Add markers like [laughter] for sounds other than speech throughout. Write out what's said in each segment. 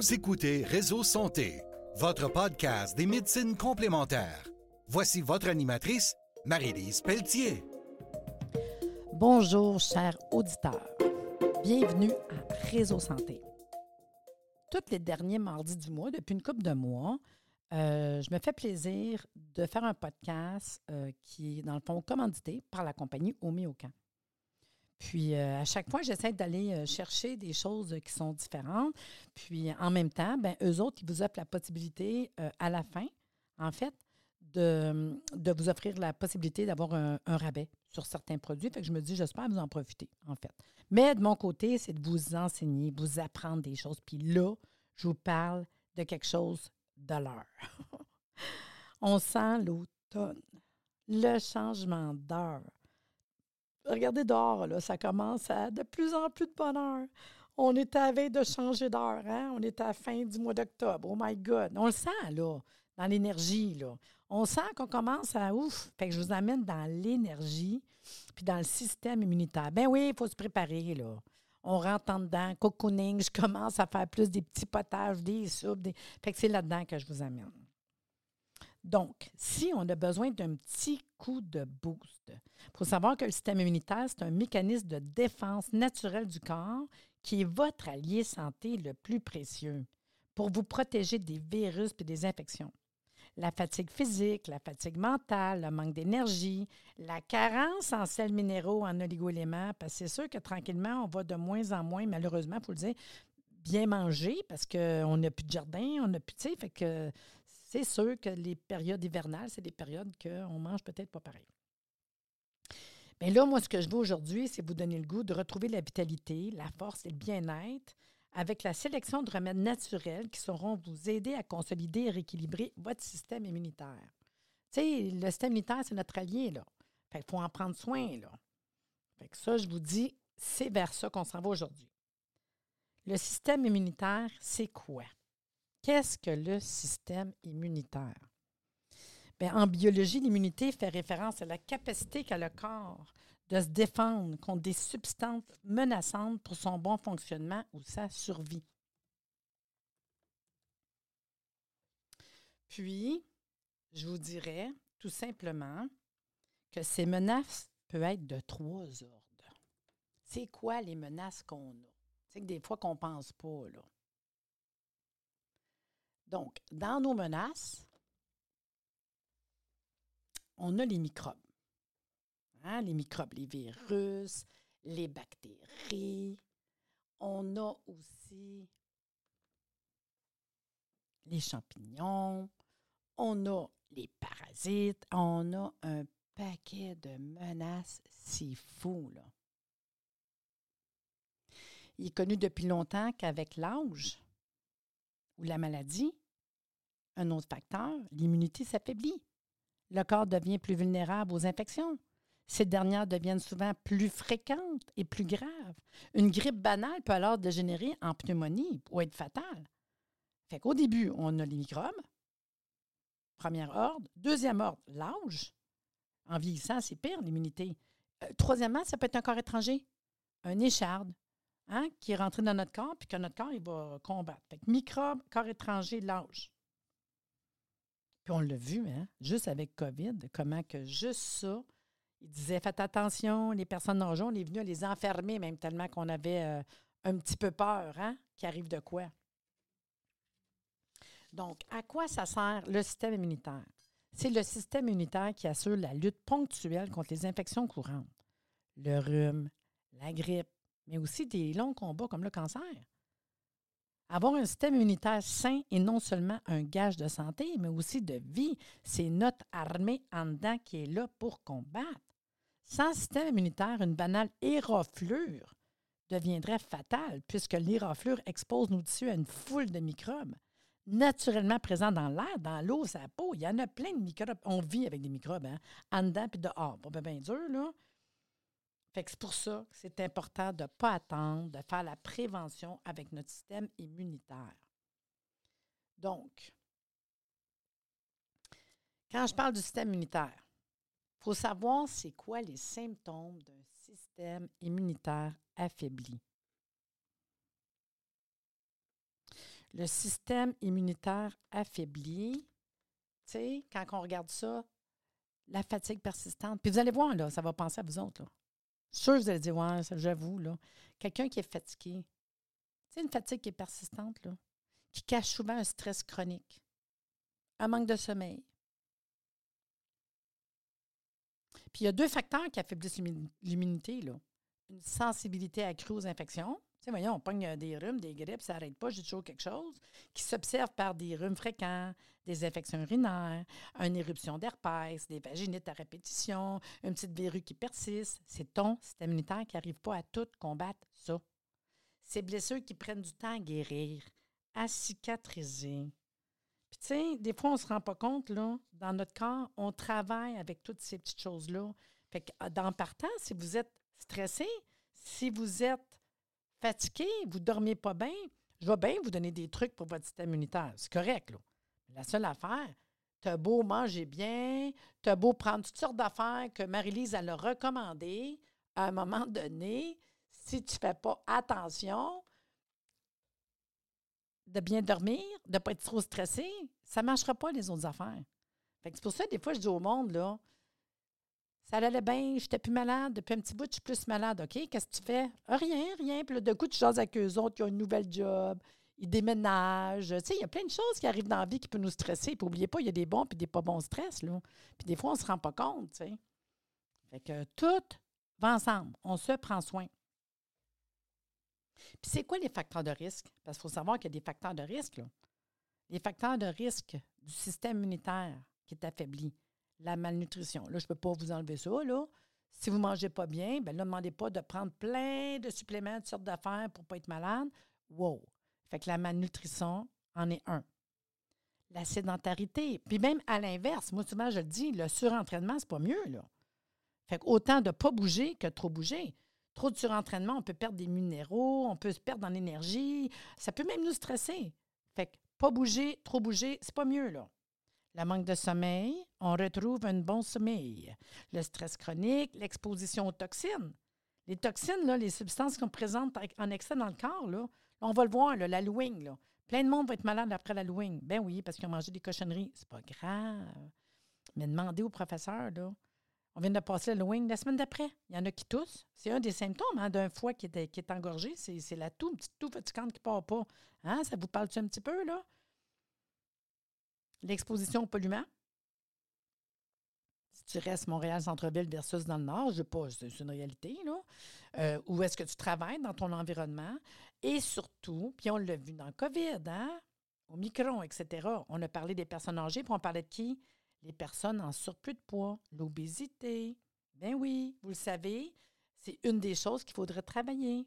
Vous écoutez Réseau Santé, votre podcast des médecines complémentaires. Voici votre animatrice, Marie-Lise Pelletier. Bonjour, chers auditeurs. Bienvenue à Réseau Santé. Tous les derniers mardis du mois, depuis une couple de mois, euh, je me fais plaisir de faire un podcast euh, qui est, dans le fond, commandité par la compagnie Oméocan. Puis, euh, à chaque fois, j'essaie d'aller chercher des choses qui sont différentes. Puis, en même temps, ben, eux autres, ils vous offrent la possibilité, à la fin, en fait, de, de vous offrir la possibilité d'avoir un, rabais sur certains produits. Fait que je me dis, j'espère vous en profiter, en fait. Mais de mon côté, c'est de vous enseigner, vous apprendre des choses. Puis là, je vous parle de quelque chose de l'heure. [laughs] On sent l'automne, le changement d'heure. Regardez dehors, là, ça commence à de plus en plus de bonheur. On est à veille de changer d'heure, hein? On est à la fin du mois d'octobre. Oh my God! On le sent, là, dans l'énergie, là. On sent qu'on commence à ouf. Fait que je vous amène dans l'énergie puis dans le système immunitaire. Ben oui, il faut se préparer, là on rentre en dedans, cocooning, je commence à faire plus des petits potages, des soupes. Des... Fait que c'est là-dedans que je vous amène. Donc, si on a besoin d'un petit coup de boost, il faut savoir que le système immunitaire, c'est un mécanisme de défense naturelle du corps qui est votre allié santé le plus précieux pour vous protéger des virus et des infections. La fatigue physique, la fatigue mentale, le manque d'énergie, la carence en sels minéraux, en oligoéléments, parce que c'est sûr que tranquillement, on va de moins en moins, malheureusement, il faut le dire, bien manger parce qu'on n'a plus de jardin, on n'a plus, de... fait que c'est sûr que les périodes hivernales, c'est des périodes qu'on mange peut-être pas pareil. Mais là, moi, ce que je veux aujourd'hui, c'est vous donner le goût de retrouver la vitalité, la force et le bien-être avec la sélection de remèdes naturels qui sauront vous aider à consolider et rééquilibrer votre système immunitaire. Tu sais, le système immunitaire, c'est notre allié, là. Fait qu'il faut en prendre soin, là. Fait que ça, je vous dis, c'est vers ça qu'on s'en va aujourd'hui. Le système immunitaire, c'est quoi? Qu'est-ce que le système immunitaire? Bien, en biologie, l'immunité fait référence à la capacité qu'a le corps de se défendre contre des substances menaçantes pour son bon fonctionnement ou sa survie. Puis, je vous dirais tout simplement que ces menaces peuvent être de trois ordres. C'est quoi les menaces qu'on a? C'est que des fois qu'on ne pense pas, là. Donc, dans nos menaces, on a les microbes. Hein, les microbes, les virus, les bactéries. On a aussi les champignons. On a les parasites. On a un paquet de menaces. C'est fou, là. Il est connu depuis longtemps qu'avec l'âge ou la maladie, un autre facteur, l'immunité s'affaiblit. Le corps devient plus vulnérable aux infections. Ces dernières deviennent souvent plus fréquentes et plus graves. Une grippe banale peut alors dégénérer en pneumonie ou être fatale. Fait qu'au début, on a les microbes. Premier ordre. Deuxième ordre, l'âge. En vieillissant, c'est pire, l'immunité. Euh, troisièmement, ça peut être un corps étranger, un écharde, hein, qui est rentré dans notre corps, puis que notre corps, il va combattre. Fait microbes, corps étranger, l'âge. On l'a vu, hein, juste avec COVID, comment que juste ça, il disait Faites attention, les personnes âgées, on est venu à les enfermer, même tellement qu'on avait euh, un petit peu peur, hein, qui arrive de quoi. Donc, à quoi ça sert le système immunitaire? C'est le système immunitaire qui assure la lutte ponctuelle contre les infections courantes, le rhume, la grippe, mais aussi des longs combats comme le cancer. Avoir un système immunitaire sain est non seulement un gage de santé, mais aussi de vie. C'est notre armée en dedans qui est là pour combattre. Sans système immunitaire, une banale éraflure deviendrait fatale puisque l'éraflure expose nos tissus à une foule de microbes naturellement présents dans l'air, dans l'eau, sa peau. Il y en a plein de microbes. On vit avec des microbes, hein? En dedans puis dehors. Pas bien dur, là. Fait que c'est pour ça que c'est important de ne pas attendre, de faire la prévention avec notre système immunitaire. Donc, quand je parle du système immunitaire, il faut savoir c'est quoi les symptômes d'un système immunitaire affaibli. le système immunitaire affaibli. Tu sais, quand on regarde ça, la fatigue persistante. Puis vous allez voir, là, ça va penser à vous autres. Là. Sûr, vous allez dire, ouais, j'avoue. Quelqu'un qui est fatigué. C'est une fatigue qui est persistante, qui cache souvent un stress chronique, un manque de sommeil. Puis il y a deux facteurs qui affaiblissent l'immunité. Une sensibilité accrue aux infections, sais, voyons, on pogne des rhumes, des grippes, ça n'arrête pas, j'ai toujours quelque chose, qui s'observe par des rhumes fréquents, des infections urinaires, une éruption d'herpès, des vaginites à répétition, une petite verrue qui persiste. C'est ton système immunitaire qui n'arrive pas à tout combattre ça. Ces blessures qui prennent du temps à guérir, à cicatriser. Puis, tu sais, des fois, on ne se rend pas compte, là, dans notre corps, on travaille avec toutes ces petites choses-là. Fait que, dans partant, si vous êtes stressé, si vous êtes fatigué, vous ne dormez pas bien, je vais bien vous donner des trucs pour votre système immunitaire. C'est correct, là. La seule affaire, tu as beau manger bien, tu as beau prendre toutes sortes d'affaires que Marie-Lise a recommandé, à un moment donné, si tu ne fais pas attention de bien dormir, de ne pas être trop stressé, ça ne marchera pas les autres affaires. c'est pour ça, des fois, je dis au monde, là, ça allait bien, j'étais plus malade. Depuis un petit bout, je suis plus malade. OK, qu'est-ce que tu fais? Rien, rien. Puis là, de coup, tu jases avec eux autres qui ont une nouvelle job, ils déménagent. Tu sais, il y a plein de choses qui arrivent dans la vie qui peuvent nous stresser. Puis n'oubliez pas, il y a des bons et des pas bons stress. Là. Puis des fois, on ne se rend pas compte. Fait que tout va ensemble. On se prend soin. Puis c'est quoi les facteurs de risque? Parce qu'il faut savoir qu'il y a des facteurs de risque. Là. Les facteurs de risque du système immunitaire qui est affaibli la malnutrition. Là, je ne peux pas vous enlever ça. Là. Si vous ne mangez pas bien, là, ne demandez pas de prendre plein de suppléments, de sortes d'affaires pour ne pas être malade. Wow! Fait que la malnutrition en est un. La sédentarité. Puis même à l'inverse, moi souvent je le dis, le surentraînement, c'est pas mieux. Là. Fait que autant de ne pas bouger que de trop bouger. Trop de surentraînement, on peut perdre des minéraux, on peut se perdre en énergie. Ça peut même nous stresser. Fait que pas bouger, trop bouger, c'est pas mieux, là. Le manque de sommeil, on retrouve un bon sommeil. Le stress chronique, l'exposition aux toxines. Les toxines, là, les substances qu'on présente en excès dans le corps, on va le voir, la Là. Plein de monde va être malade après la louing. Ben oui, parce qu'ils ont mangé des cochonneries. C'est pas grave. Mais demandez au professeur, là. On vient de passer la louing la semaine d'après. Il y en a qui toussent. C'est un des symptômes hein, d'un foie qui est, qui est engorgé. C'est la toux, une petite toux fatigante qui ne part pas. Hein? Ça vous parle-tu un petit peu, là? L'exposition au polluant? Si tu restes Montréal-Centre-Ville versus dans le Nord, je pas, c'est une réalité, là. Euh, où est-ce que tu travailles dans ton environnement? Et surtout, puis on l'a vu dans le COVID, hein? Au micron, etc. On a parlé des personnes âgées, puis on parlait de qui? Les personnes en surplus de poids, l'obésité. Ben oui, vous le savez, c'est une des choses qu'il faudrait travailler.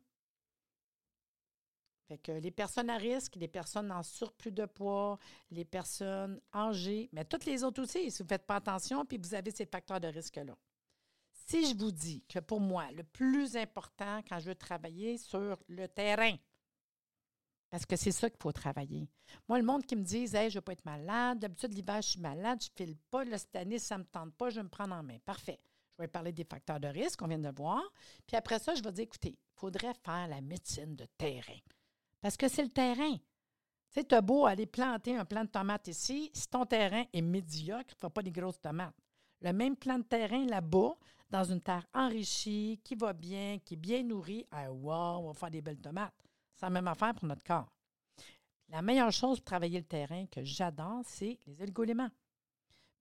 Fait que les personnes à risque, les personnes en surplus de poids, les personnes âgées, mais toutes les autres aussi, si vous ne faites pas attention, puis vous avez ces facteurs de risque-là. Si je vous dis que pour moi, le plus important quand je veux travailler sur le terrain, parce que c'est ça qu'il faut travailler. Moi, le monde qui me dit Hey, je ne veux pas être malade, d'habitude, l'hiver, je suis malade, je ne file pas, là, cette année, ça ne me tente pas, je vais me prendre en main. Parfait. Je vais parler des facteurs de risque qu'on vient de voir. Puis après ça, je vais dire écoutez, il faudrait faire la médecine de terrain. Parce que c'est le terrain. Tu as beau aller planter un plant de tomates ici, si ton terrain est médiocre, tu ne pas des grosses tomates. Le même plant de terrain là-bas, dans une terre enrichie, qui va bien, qui est bien nourrie, ah, wow, on va faire des belles tomates. C'est la même affaire pour notre corps. La meilleure chose pour travailler le terrain que j'adore, c'est les oligoéléments.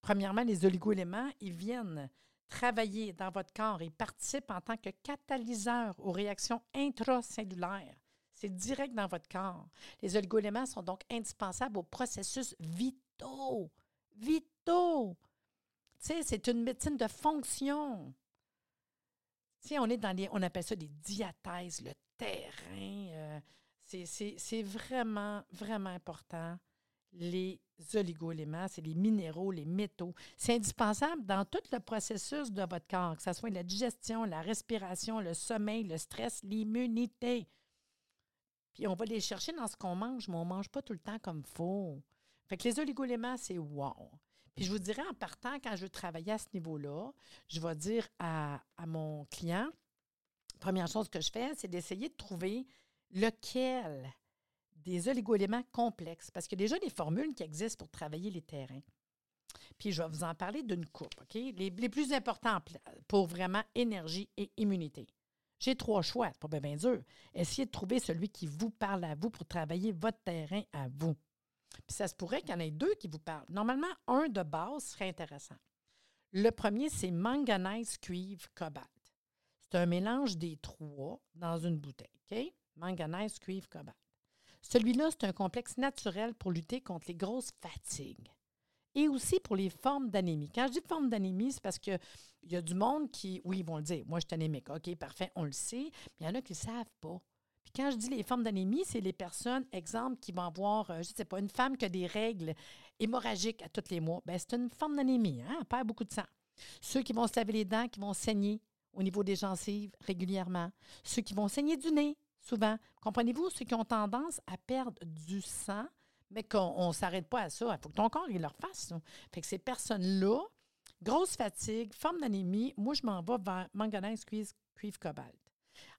Premièrement, les oligoéléments, ils viennent travailler dans votre corps et participent en tant que catalyseurs aux réactions intracellulaires c'est direct dans votre corps. Les oligoéléments sont donc indispensables aux processus vitaux. Vitaux. C'est une médecine de fonction. Tu on est dans les, on appelle ça des diathèses, le terrain. Euh, c'est vraiment, vraiment important. Les oligoéléments, c'est les minéraux, les métaux. C'est indispensable dans tout le processus de votre corps, que ce soit la digestion, la respiration, le sommeil, le stress, l'immunité. Puis on va les chercher dans ce qu'on mange, mais on ne mange pas tout le temps comme faut. Fait que les oligoléments, c'est wow. Puis je vous dirais en partant, quand je veux travailler à ce niveau-là, je vais dire à, mon client, première chose que je fais, c'est d'essayer de trouver lequel des oligoéléments complexes, parce qu'il y a déjà des formules qui existent pour travailler les terrains. Puis je vais vous en parler d'une coupe, OK? Les, plus importants pour vraiment énergie et immunité. J'ai trois choix, c'est pas bien, dur. Essayez de trouver celui qui vous parle à vous pour travailler votre terrain à vous. Puis ça se pourrait qu'il y en ait deux qui vous parlent. Normalement, un de base serait intéressant. Le premier, c'est manganèse, cuivre, cobalt. C'est un mélange des trois dans une bouteille. OK? Manganèse, cuivre, cobalt. Celui-là, c'est un complexe naturel pour lutter contre les grosses fatigues et aussi pour les formes d'anémie. Quand je dis forme d'anémie, c'est parce qu'il y a du monde qui, oui, ils vont le dire, moi je suis anémique, OK, parfait, on le sait, mais il y en a qui ne savent pas. Puis quand je dis les formes d'anémie, c'est les personnes, exemple, qui vont avoir, euh, je ne sais pas, une femme qui a des règles hémorragiques à tous les mois, bien, c'est une forme d'anémie, hein, elle perd beaucoup de sang. Ceux qui vont se laver les dents, qui vont saigner au niveau des gencives régulièrement. Ceux qui vont saigner du nez, souvent. Comprenez-vous, ceux qui ont tendance à perdre du sang, mais qu'on ne s'arrête pas à ça. Il faut que ton corps il leur fasse. Fait que ces personnes-là, grosse fatigue, forme d'anémie, moi, je m'en vais vers manganèse, cuivre, cuivre, cobalt.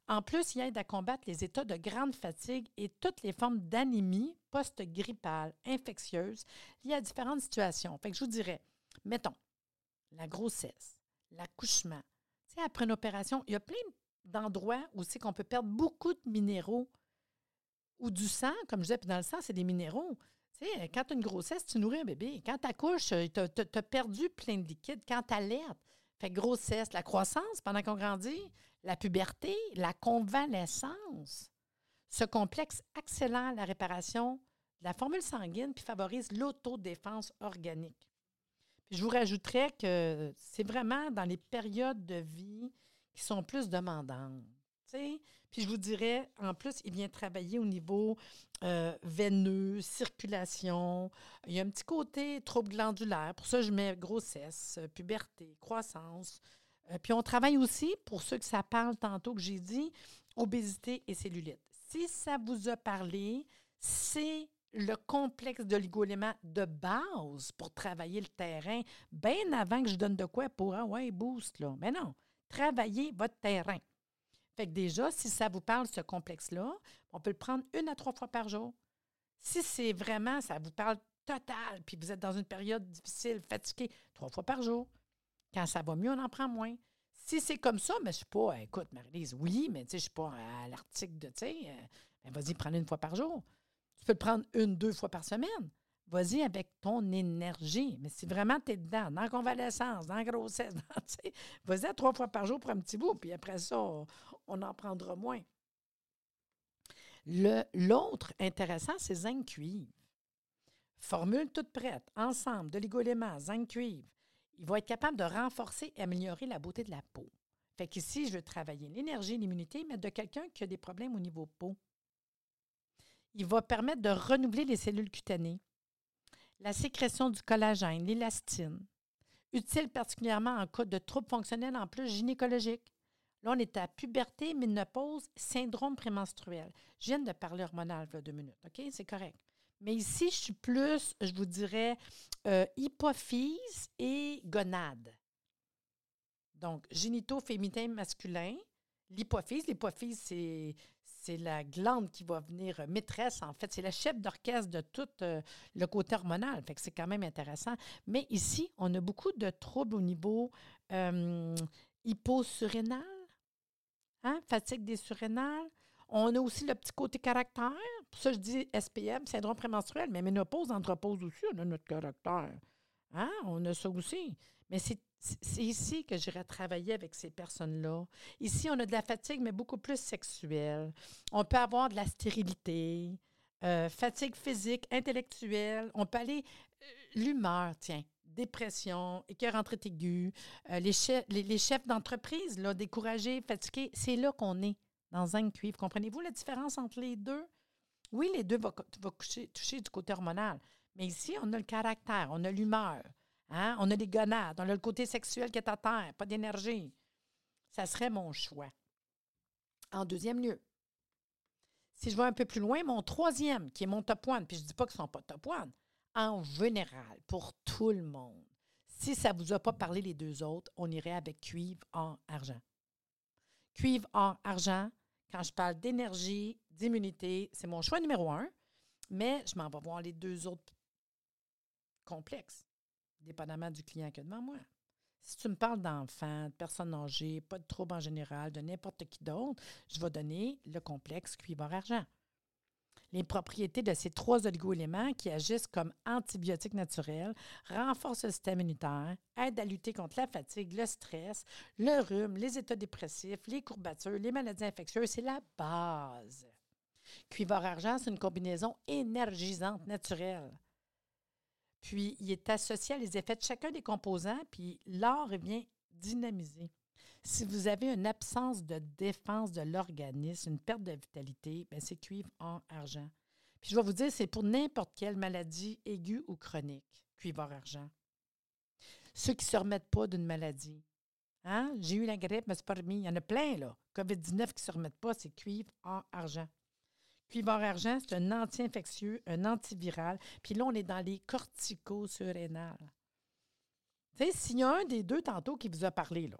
En plus, il aide à combattre les états de grande fatigue et toutes les formes d'anémie post-grippale, infectieuse, liées à différentes situations. Fait que je vous dirais, mettons, la grossesse, l'accouchement. Après une opération, il y a plein d'endroits où c'est qu'on peut perdre beaucoup de minéraux ou du sang, comme je disais, puis dans le sang, c'est des minéraux. Tu sais, quand tu as une grossesse, tu nourris un bébé. Quand tu accouches, tu as, perdu plein de liquide. Quand tu alertes, fait grossesse, la croissance pendant qu'on grandit, la puberté, la convalescence. Ce complexe accélère la réparation de la formule sanguine puis favorise l'autodéfense organique. Je vous rajouterais que c'est vraiment dans les périodes de vie qui sont plus demandantes. Puis je vous dirais, en plus, il vient travailler au niveau euh, veineux, circulation. Il y a un petit côté trouble glandulaire. Pour ça, je mets grossesse, puberté, croissance. Euh, puis on travaille aussi, pour ceux que ça parle tantôt que j'ai dit, obésité et cellulite. Si ça vous a parlé, c'est le complexe de l'oligoélément de base pour travailler le terrain, bien avant que je donne de quoi pour, ah ouais, boost, là. Mais non, travaillez votre terrain. Fait que déjà, si ça vous parle, ce complexe-là, on peut le prendre une à trois fois par jour. Si c'est vraiment, ça vous parle total, puis vous êtes dans une période difficile, fatigué, trois fois par jour. Quand ça va mieux, on en prend moins. Si c'est comme ça, mais je ne suis pas, écoute, Marie-Lise, oui, mais je ne suis pas à l'article de, tu sais, euh, ben, vas-y, prends-le une fois par jour. Tu peux le prendre une, deux fois par semaine. Vas-y avec ton énergie. Mais si vraiment tu es dedans, dans la convalescence, dans la grossesse, [laughs] vas-y à trois fois par jour pour un petit bout, puis après ça, en prendra moins. L'autre intéressant, c'est zinc cuivre. Formule toute prête, ensemble, de l'égolément, zinc cuivre. Il va être capable de renforcer et améliorer la beauté de la peau. Fait qu'ici, je veux travailler l'énergie, l'immunité, mais de quelqu'un qui a des problèmes au niveau peau. Il va permettre de renouveler les cellules cutanées, la sécrétion du collagène, l'élastine, utile particulièrement en cas de troubles fonctionnels en plus gynécologiques. Là, on est à puberté, ménopause, syndrome prémenstruel. Je viens de parler hormonal, il deux minutes, OK? C'est correct. Mais ici, je suis plus, je vous dirais, euh, hypophyse et gonade. Donc, génitaux féminin masculin, l'hypophyse. L'hypophyse, c'est, c'est la glande qui va venir maîtresse, en fait. C'est la chef d'orchestre de tout euh, le côté hormonal. Fait que c'est quand même intéressant. Mais ici, on a beaucoup de troubles au niveau euh, hein? fatigue des surrénales. On a aussi le petit côté caractère. Pour ça, je dis SPM, syndrome prémenstruel, mais ménopause, andropause aussi, on a notre caractère. Hein? On a ça aussi. Mais c'est ici que j'irai travailler avec ces personnes-là. Ici, on a de la fatigue, mais beaucoup plus sexuelle. On peut avoir de la stérilité, euh, fatigue physique, intellectuelle. On peut aller. Euh, l'humeur, tiens dépression, rentrée aiguë, euh, les, chefs, les, chefs d'entreprise, découragés, fatigués, c'est là qu'on est dans un cuivre. Comprenez-vous la différence entre les deux? Oui, les deux vont, toucher, du côté hormonal, mais ici, on a le caractère, on a l'humeur, hein? on a les gonades, on a le côté sexuel qui est à terre, pas d'énergie. Ça serait mon choix. En deuxième lieu, si je vais un peu plus loin, mon troisième, qui est mon top one, puis je ne dis pas qu'ils ne sont pas top one, en général, pour tout le monde. Si ça ne vous a pas parlé les deux autres, on irait avec cuivre, en argent. Cuivre, en argent, quand je parle d'énergie, d'immunité, c'est mon choix numéro un. mais je m'en vais voir les deux autres complexes, dépendamment du client que devant moi. Si tu me parles d'enfants, de personnes âgées, pas de troubles en général, de n'importe qui d'autre, je vais donner le complexe cuivre-argent. Les propriétés de ces trois oligo-éléments qui agissent comme antibiotiques naturels renforcent le système immunitaire, aident à lutter contre la fatigue, le stress, le rhume, les états dépressifs, les courbatures, les maladies infectieuses. C'est la base. Cuivre-argent, c'est une combinaison énergisante naturelle. Puis, il est associé à les effets de chacun des composants, puis l'or vient dynamiser. Si vous avez une absence de défense de l'organisme, une perte de vitalité, ben, c'est cuivre en argent. Puis je vais vous dire, c'est pour n'importe quelle maladie aiguë ou chronique, cuivre en argent. Ceux qui ne se remettent pas d'une maladie. Hein? J'ai eu la grippe, mais c'est pas remis. Il y en a plein, là. COVID-19 qui ne se remettent pas, c'est cuivre en argent. Cuivre en argent, c'est un anti-infectieux, un antiviral. Puis là, on est dans les corticosurrénales. Tu sais, s'il y a un des deux tantôt qui vous a parlé, là,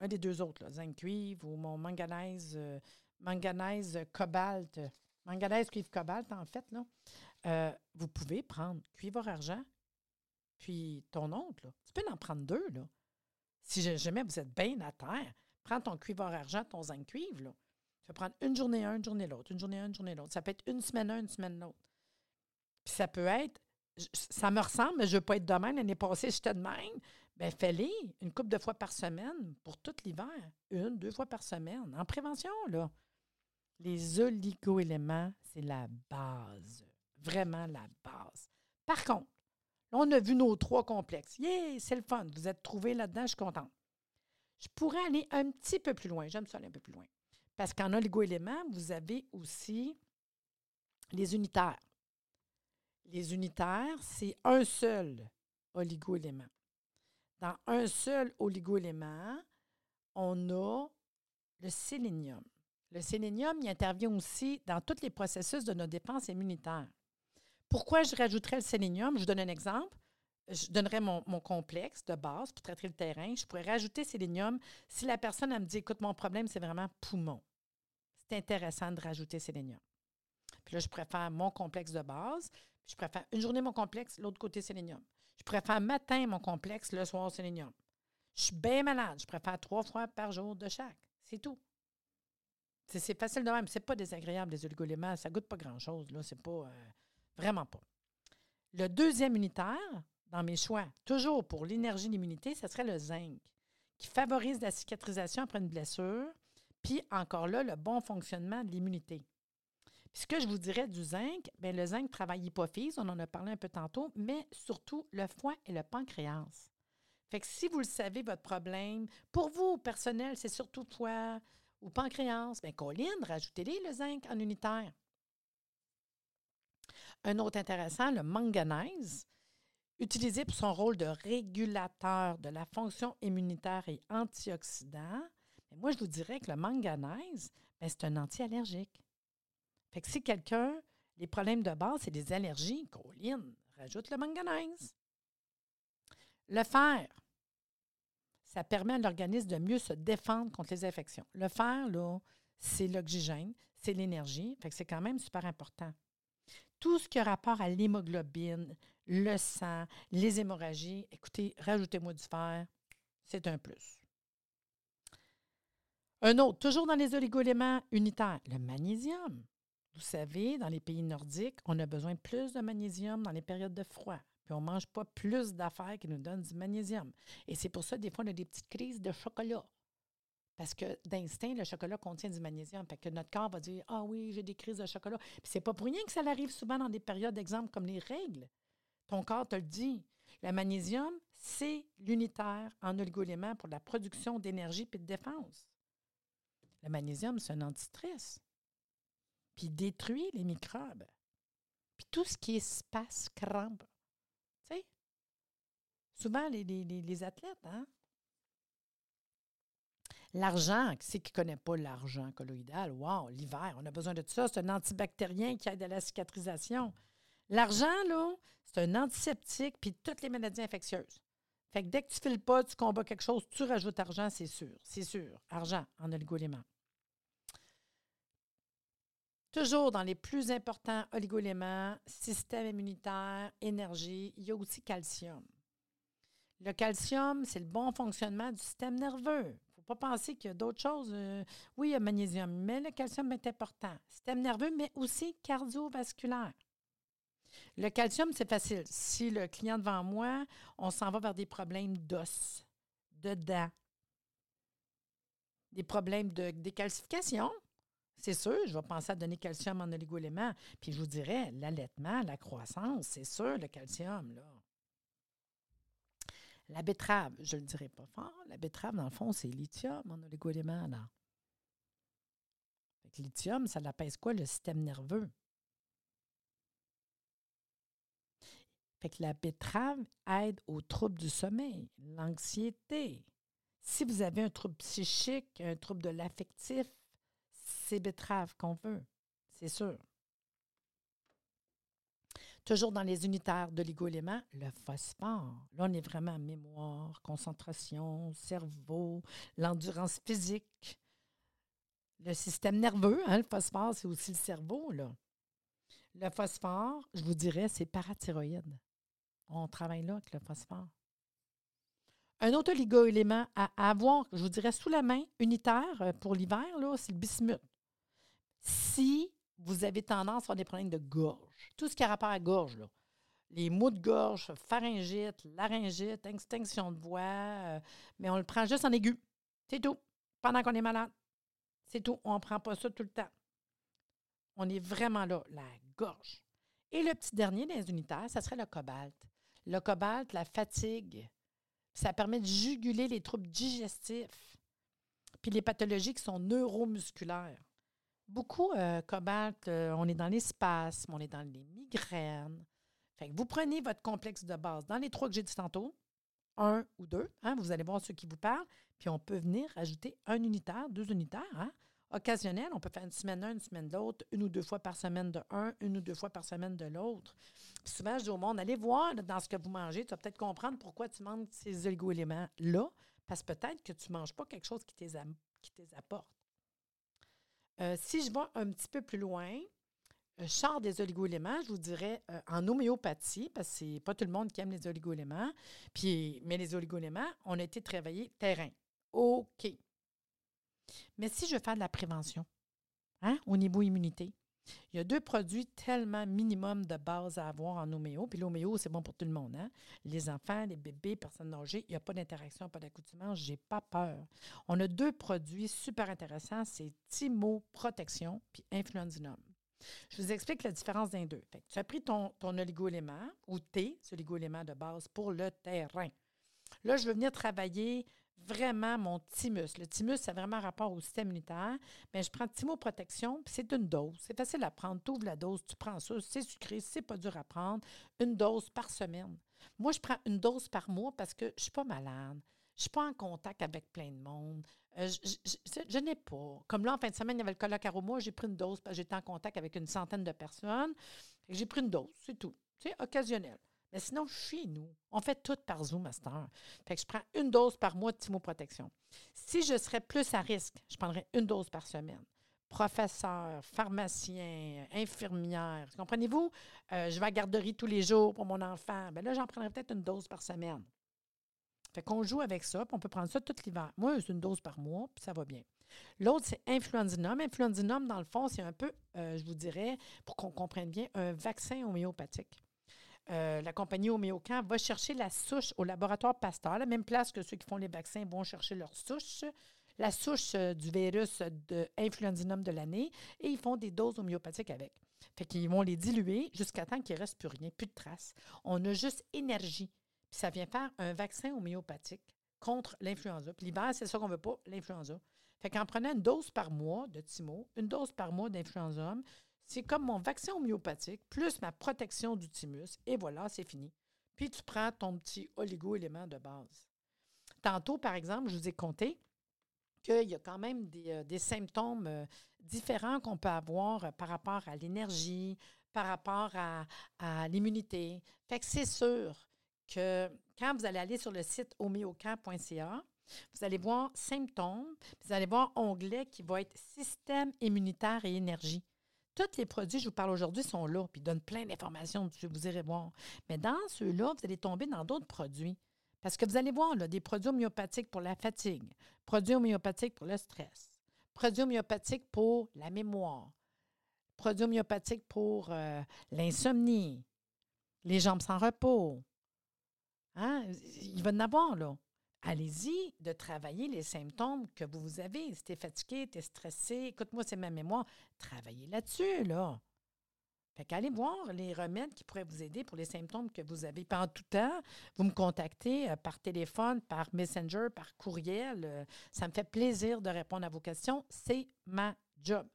un des deux autres, là, zinc cuivre ou mon manganèse, euh, manganèse cobalt, manganèse cuivre cobalt, en fait, là, euh, vous pouvez prendre cuivre argent, puis ton oncle, là, tu peux en prendre deux. Là. Si jamais vous êtes bien à terre, prends ton cuivre argent, ton zinc cuivre. Là. Tu vas prendre une journée un, une journée l'autre, une journée un, une journée l'autre. Ça peut être une semaine un, une semaine l'autre. Puis ça peut être, ça me ressemble, mais je ne veux pas être de. L'année passée, j'étais de même. Bien, fais-les une couple de fois par semaine pour tout l'hiver. Une, deux fois par semaine. En prévention, là. Les oligo-éléments, c'est la base. Vraiment la base. Par contre, là, on a vu nos trois complexes. Yeah, c'est le fun. Vous êtes trouvés là-dedans, je suis contente. Je pourrais aller un petit peu plus loin. J'aime ça aller un peu plus loin. Parce qu'en oligo-éléments, vous avez aussi les unitaires. Les unitaires, c'est un seul oligo-élément. Dans un seul oligo-élément, on a le sélénium. Le sélénium, il intervient aussi dans tous les processus de nos dépenses immunitaires. Pourquoi je rajouterais le sélénium? Je vous donne un exemple. Je donnerais mon, complexe de base pour traiter le terrain. Je pourrais rajouter sélénium si la personne me dit Écoute, mon problème, c'est vraiment poumon. C'est intéressant de rajouter sélénium. Puis là, je préfère mon complexe de base. je préfère une journée mon complexe, l'autre côté sélénium. Je préfère matin mon complexe, le soir sélénium. Je suis bien malade. Je préfère trois fois par jour de chaque. C'est tout. C'est facile de même. C'est pas désagréable, les oligoléments. Ça goûte pas grand-chose. C'est pas. Euh, vraiment pas. Le deuxième unitaire, dans mes choix, toujours pour l'énergie et l'immunité, ce serait le zinc, qui favorise la cicatrisation après une blessure, puis encore là, le bon fonctionnement de l'immunité. Ce que je vous dirais du zinc, bien, le zinc travaille l'hypophyse, on en a parlé un peu tantôt, mais surtout le foie et le pancréas. Fait que si vous le savez, votre problème, pour vous, personnel, c'est surtout foie ou pancréas, bien, Colline, rajoutez-les le zinc en unitaire. Un autre intéressant, le manganèse, utilisé pour son rôle de régulateur de la fonction immunitaire et antioxydant. Moi, je vous dirais que le manganèse, ben, c'est un anti-allergique. Fait que si quelqu'un, les problèmes de base, c'est des allergies, Colline, rajoute le manganèse. Le fer, ça permet à l'organisme de mieux se défendre contre les infections. Le fer, là, c'est l'oxygène, c'est l'énergie, fait que c'est quand même super important. Tout ce qui a rapport à l'hémoglobine, le sang, les hémorragies, écoutez, rajoutez-moi du fer, c'est un plus. Un autre, toujours dans les oligoéléments unitaires, le magnésium. Vous savez, dans les pays nordiques, on a besoin de plus de magnésium dans les périodes de froid. Puis on ne mange pas plus d'affaires qui nous donnent du magnésium. Et c'est pour ça, des fois, on a des petites crises de chocolat. Parce que d'instinct, le chocolat contient du magnésium. Fait que notre corps va dire Ah oui, j'ai des crises de chocolat. Puis c'est pas pour rien que ça arrive souvent dans des périodes, d'exemple, comme les règles. Ton corps te le dit. Le magnésium, c'est l'unitaire en oligoéléments pour la production d'énergie et de défense. Le magnésium, c'est un antistress puis détruit les microbes. Puis tout ce qui est crampe. Tu sais? Souvent, les, les, athlètes, hein? L'argent, qui c'est qui ne connaît pas l'argent colloïdal? Wow, l'hiver, on a besoin de tout ça. C'est un antibactérien qui aide à la cicatrisation. L'argent, là, c'est un antiseptique, puis toutes les maladies infectieuses. Fait que dès que tu files pas, tu combats quelque chose, tu rajoutes argent, c'est sûr. C'est sûr. Argent en oligoéléments. Toujours dans les plus importants oligoéléments, système immunitaire, énergie, il y a aussi calcium. Le calcium, c'est le bon fonctionnement du système nerveux. Il ne faut pas penser qu'il y a d'autres choses. Euh, oui, il y a magnésium, mais le calcium est important. Système nerveux, mais aussi cardiovasculaire. Le calcium, c'est facile. Si le client devant moi, on s'en va vers des problèmes d'os, de dents, des problèmes de décalcification, c'est sûr, je vais penser à donner calcium en oligoéléments. Puis je vous dirais, l'allaitement, la croissance, c'est sûr, le calcium, là. La betterave, je ne le dirai pas fort. La betterave, dans le fond, c'est lithium en oligoéléments, là. Lithium, ça l'apaise quoi, le système nerveux? Fait que la betterave aide aux troubles du sommeil, l'anxiété. Si vous avez un trouble psychique, un trouble de l'affectif, c'est betterave qu'on veut, c'est sûr. Toujours dans les unitaires de l'oligo-élément, le phosphore. Là, on est vraiment en mémoire, concentration, cerveau, l'endurance physique, le système nerveux. Hein, le phosphore, c'est aussi le cerveau. Le phosphore, je vous dirais, c'est parathyroïde. On travaille là avec le phosphore. Un autre oligo-élément à avoir, je vous dirais, sous la main, unitaire euh, pour l'hiver, c'est le bismuth. Si vous avez tendance à avoir des problèmes de gorge, tout ce qui a rapport à la gorge, les maux de gorge, pharyngite, laryngite, extinction de voix, euh, mais on le prend juste en aigu. C'est tout. Pendant qu'on est malade. C'est tout. On ne prend pas ça tout le temps. On est vraiment là, la gorge. Et le petit dernier des unitaires, ça serait le cobalt. Le cobalt, la fatigue, ça permet de juguler les troubles digestifs, puis les pathologies qui sont neuromusculaires. Beaucoup, euh, cobalt, euh, on est dans les spasmes, on est dans les migraines. Fait que vous prenez votre complexe de base dans les trois que j'ai dit tantôt, un ou deux, hein, vous allez voir ceux qui vous parlent, puis on peut venir ajouter un unitaire, deux unitaires. Hein occasionnel. On peut faire une semaine d'un, une semaine de l'autre, une ou deux fois par semaine de un, une ou deux fois par semaine de l'autre. souvent, je dis au monde, allez voir dans ce que vous mangez, tu vas peut-être comprendre pourquoi tu manges ces oligo-éléments-là, parce que peut-être que tu ne manges pas quelque chose qui les apporte. Euh, si je vais un petit peu plus loin, euh, je sors des oligo-éléments, je vous dirais euh, en homéopathie, parce que c'est pas tout le monde qui aime les oligo-éléments. Puis, mais les oligo-éléments, on a été travailler terrain. OK. Mais si je veux faire de la prévention, hein, au niveau immunité, il y a deux produits tellement minimum de base à avoir en homéo. Puis l'homéo, c'est bon pour tout le monde. Hein? Les enfants, les bébés, personnes âgées, il n'y a pas d'interaction, pas d'accoutumance. Je n'ai pas peur. On a deux produits super intéressants. C'est Timo Protection puis Influenzinum. Je vous explique la différence d'un deux. tu as pris ton, ton oligo-élément ou T, ce oligo-élément de base, pour le terrain. Là, je veux venir travailler vraiment mon thymus. Le thymus, c'est vraiment rapport au système immunitaire. Mais je prends Thymo Protection, puis c'est une dose. C'est facile à prendre. Tu ouvres la dose, tu prends ça. C'est sucré, c'est pas dur à prendre. Une dose par semaine. Moi, je prends une dose par mois parce que je suis pas malade. Je ne suis pas en contact avec plein de monde. Euh, je, n'ai pas. Comme là, en fin de semaine, il y avait le colloque à Roma, j'ai pris une dose parce que j'étais en contact avec une centaine de personnes. J'ai pris une dose, c'est tout. C'est occasionnel. Mais sinon, chez nous, on fait tout par Zoom Master. Fait que je prends une dose par mois de Protection. Si je serais plus à risque, je prendrais une dose par semaine. Professeur, pharmacien, infirmière, comprenez-vous? Euh, je vais à la garderie tous les jours pour mon enfant. Bien là, j'en prendrais peut-être une dose par semaine. Fait qu'on joue avec ça, puis on peut prendre ça tout l'hiver. Moi, c'est une dose par mois, puis ça va bien. L'autre, c'est Influenzinum. Influenzinum, dans le fond, c'est un peu, euh, je vous dirais, pour qu'on comprenne bien, un vaccin homéopathique. Euh, la compagnie Homéocamp va chercher la souche au laboratoire Pasteur, la même place que ceux qui font les vaccins vont chercher leur souche, la souche euh, du virus de de l'année, et ils font des doses homéopathiques avec. Fait qu'ils vont les diluer jusqu'à temps qu'il ne reste plus rien, plus de traces. On a juste énergie. Puis ça vient faire un vaccin homéopathique contre l'influenza. Puis l'hiver, c'est ça qu'on ne veut pas, l'influenza. Fait qu'en prenant une dose par mois de Timo, une dose par mois d'influenza, c'est comme mon vaccin homéopathique plus ma protection du thymus. Et voilà, c'est fini. Puis tu prends ton petit oligo-élément de base. Tantôt, par exemple, je vous ai compté qu'il y a quand même des, euh, symptômes euh, différents qu'on peut avoir euh, par rapport à l'énergie, par rapport à, l'immunité. Fait que c'est sûr que quand vous allez aller sur le site homéocamp.ca, vous allez voir symptômes, vous allez voir onglet qui va être système immunitaire et énergie. Tous les produits je vous parle aujourd'hui sont là, puis ils donnent plein d'informations dessus, vous irez voir. Mais dans ceux-là, vous allez tomber dans d'autres produits. Parce que vous allez voir, des produits homéopathiques pour la fatigue, produits homéopathiques pour le stress, produits homéopathiques pour la mémoire, produits homéopathiques pour euh, l'insomnie, les jambes sans repos. Hein? Il va en avoir, là. Allez-y de travailler les symptômes que vous avez. Si tu es fatigué, tu es stressé, écoute-moi, c'est ma mémoire. Travaillez là-dessus, là. Fait qu'allez voir les remèdes qui pourraient vous aider pour les symptômes que vous avez. En tout temps, vous me contactez euh, par téléphone, par Messenger, par courriel. Euh, ça me fait plaisir de répondre à vos questions. C'est ma job.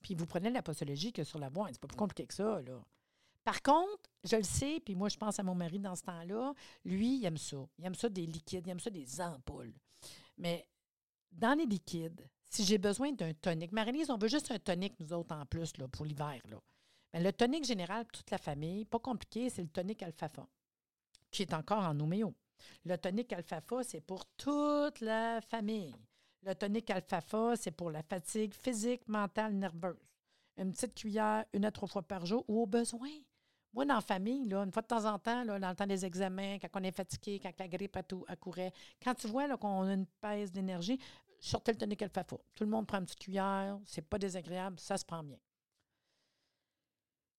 Puis vous prenez la postologie que sur la voie. C'est pas plus compliqué que ça, là. Par contre, je le sais, puis moi, je pense à mon mari dans ce temps-là, lui, il aime ça. Il aime ça des liquides, il aime ça des ampoules. Mais dans les liquides, si j'ai besoin d'un tonique, Marie-Lise, on veut juste un tonique, nous autres, en plus, là, pour l'hiver. Mais le tonique général pour toute la famille, pas compliqué, c'est le tonique alfafa, qui est encore en homéo. Le tonique alfafa, c'est pour toute la famille. Le tonique alfafa, c'est pour la fatigue physique, mentale, nerveuse. Une petite cuillère, une à trois fois par jour ou au besoin. Moi, dans la famille, là, une fois de temps en temps, là, dans le temps des examens, quand on est fatigué, quand la grippe accourait, quand tu vois qu'on a une pèse d'énergie, sortez le tonique alfafa. Tout le monde prend une petite cuillère, c'est pas désagréable, ça se prend bien.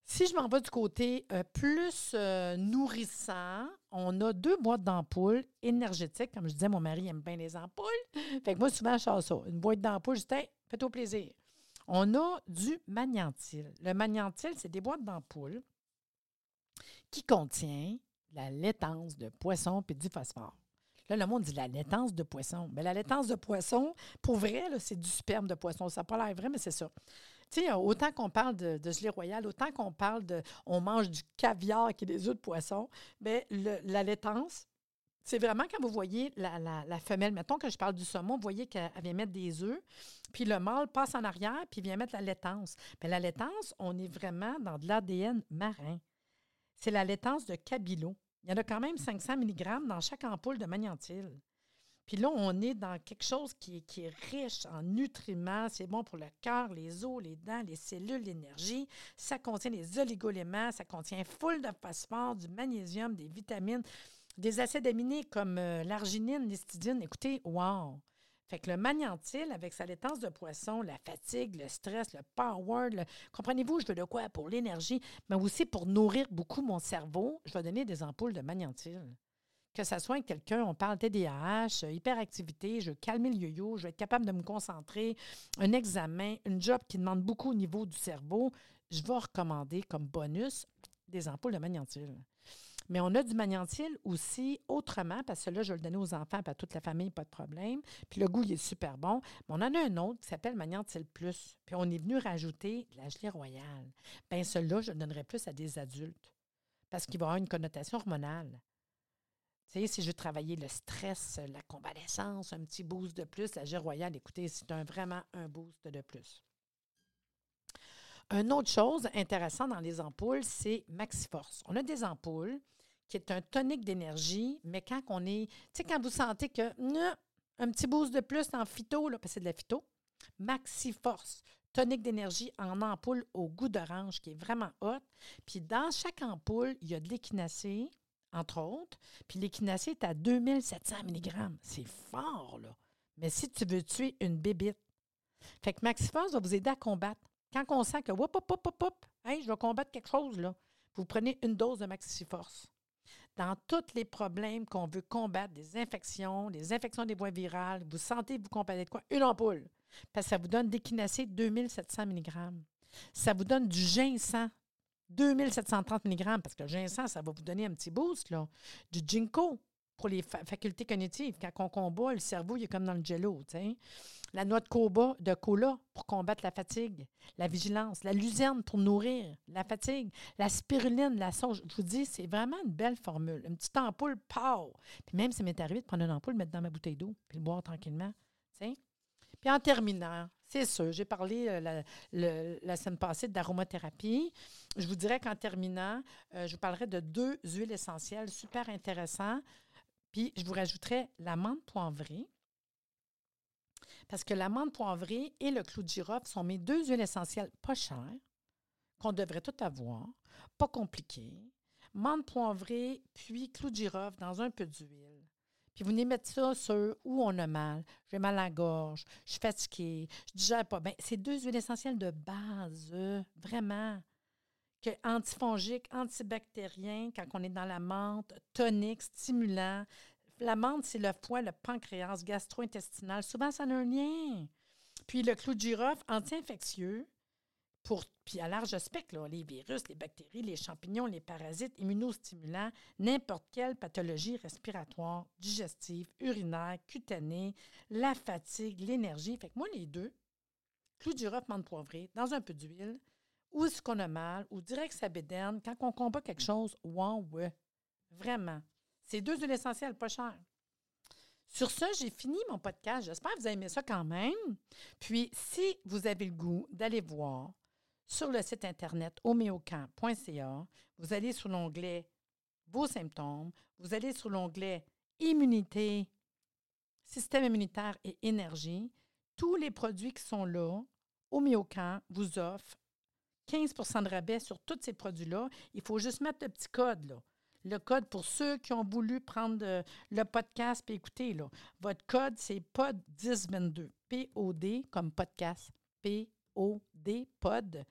Si je m'en vais du côté euh, plus euh, nourrissant, on a deux boîtes d'ampoules énergétiques. Comme je disais, mon mari aime bien les ampoules. Fait que moi, souvent, je chasse ça. Une boîte d'ampoules, je dis, fais-toi plaisir. On a du magnétil. Le magnétil, c'est des boîtes d'ampoules qui contient la laitance de poisson et du phosphore. Là, le monde dit la laitance de poisson. Mais la laitance de poisson, pour vrai, c'est du sperme de poisson. Ça n'a pas l'air vrai, mais c'est ça. Tu autant qu'on parle de, de, gelée royale, autant qu'on parle de. On mange du caviar qui est des œufs de poisson, bien, la laitance, c'est vraiment quand vous voyez la, la, femelle, mettons que je parle du saumon, vous voyez qu'elle vient mettre des œufs, puis le mâle passe en arrière, puis vient mettre la laitance. Mais la laitance, on est vraiment dans de l'ADN marin c'est la laitance de Cabilo. Il y en a quand même 500 mg dans chaque ampoule de magnétil. Puis là, on est dans quelque chose qui est, riche en nutriments. C'est bon pour le cœur, les os, les dents, les cellules, l'énergie. Ça contient des oligoéléments, ça contient full de phosphore, du magnésium, des vitamines, des acides aminés comme euh, l'arginine, l'histidine. Écoutez, wow! Fait que le magnétil, avec sa laitance de poisson, la fatigue, le stress, le power, comprenez-vous, je veux de quoi pour l'énergie, mais aussi pour nourrir beaucoup mon cerveau, je vais donner des ampoules de magnétil. Que ce soit quelqu'un, on parle TDAH, hyperactivité, je veux calmer le yo-yo, je vais être capable de me concentrer, un examen, une job qui demande beaucoup au niveau du cerveau, je vais recommander comme bonus des ampoules de magnétil. Mais on a du magnétil aussi autrement, parce que là, je vais le donner aux enfants et à toute la famille, pas de problème. Puis le goût, il est super bon. Mais on en a un autre qui s'appelle magnétil plus. Puis on est venu rajouter la gelée royale. Bien, celui-là, je le donnerais plus à des adultes parce qu'il va avoir une connotation hormonale. Tu sais, si je veux travailler le stress, la convalescence, un petit boost de plus, la gelée royale, écoutez, c'est un, vraiment un boost de plus. Une autre chose intéressante dans les ampoules, c'est MaxiForce. On a des ampoules qui est un tonique d'énergie, mais quand on est, tu sais, quand vous sentez que un petit boost de plus en phyto, là, parce que c'est de la phyto, Maxi Force, tonique d'énergie en ampoule au goût d'orange qui est vraiment hot. Puis dans chaque ampoule, il y a de l'équinacée, entre autres. Puis l'équinacée est à 2700 mg. C'est fort, là. Mais si tu veux tuer une bébite, fait que Force va vous aider à combattre. Quand on sent que, hop, hop, hop, hop, hop, je vais combattre quelque chose, là, vous prenez une dose de Force dans tous les problèmes qu'on veut combattre, des infections, des infections des voies virales, vous sentez, vous combattez de quoi? Une ampoule. Parce que ça vous donne d'équinacée 2700 mg. Ça vous donne du ginseng 2730 mg, parce que le ginseng, ça va vous donner un petit boost. Du ginkgo pour les facultés cognitives. Quand on combat, le cerveau, il est comme dans le jello, la noix de, coba, de cola pour combattre la fatigue, la vigilance, la luzerne pour nourrir la fatigue, la spiruline, la sauge. Je vous dis, c'est vraiment une belle formule. Une petite ampoule, pow! Puis même, ça m'est arrivé de prendre une ampoule, mettre dans ma bouteille d'eau, puis le boire tranquillement. Puis en terminant, c'est sûr, j'ai parlé euh, la, semaine passée d'aromathérapie. Je vous dirais qu'en terminant, euh, je vous parlerai de deux huiles essentielles super intéressantes. Puis je vous rajouterai la menthe poivrée parce que l'amande poivrée et le clou de girofle sont mes deux huiles essentielles pas chères. qu'on devrait tout avoir, pas compliqué, menthe poivrée, puis clou de girofle dans un peu d'huile. Puis vous venez mettre ça sur où on a mal. J'ai mal à la gorge, je suis fatiguée, je digère pas bien. C'est deux huiles essentielles de base, vraiment. Que antifongique, antibactérien, quand on est dans la menthe, tonique, stimulant. La menthe, c'est le foie, le pancréas, gastro-intestinal. Souvent, ça a un lien. Puis le clou de girofle, anti-infectieux, pour, puis à large spectre, les virus, les bactéries, les champignons, les parasites, immunostimulants, n'importe quelle pathologie respiratoire, digestive, urinaire, cutanée, la fatigue, l'énergie. Fait que moi, les deux, clou de girofle, menthe poivrée, dans un peu d'huile, ou ce qu'on a mal, ou direct sa bédaine, quand on combat quelque chose, wow, ouais, vraiment. C'est deux huiles essentielles, pas cher. Sur ce, j'ai fini mon podcast. J'espère que vous avez aimé ça quand même. Puis, si vous avez le goût d'aller voir sur le site internet homéocamp.ca, vous allez sur l'onglet Vos symptômes, vous allez sur l'onglet Immunité, système immunitaire et énergie. Tous les produits qui sont là, Homéocamp vous offre 15% de rabais sur tous ces produits-là. Il faut juste mettre le petit code, là. Le code pour ceux qui ont voulu prendre le podcast et écouter, là. Votre code, c'est POD1022. P-O-D comme podcast. P-O-D, POD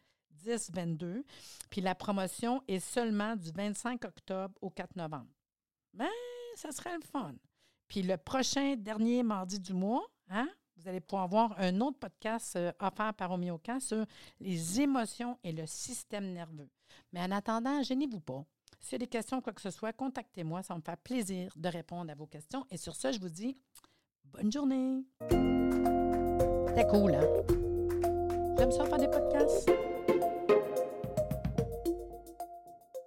1022. Puis la promotion est seulement du 25 octobre au 4 novembre. Ben, ça serait le fun. Puis le prochain dernier mardi du mois, hein, vous allez pouvoir voir un autre podcast euh, offert par Omiocan sur les émotions et le système nerveux. Mais en attendant, gênez-vous pas. S'il y a des questions, quoi que ce soit, contactez-moi. Ça me fait plaisir de répondre à vos questions. Et sur ce, je vous dis bonne journée. C'est cool, hein? J'aime ça faire des podcasts.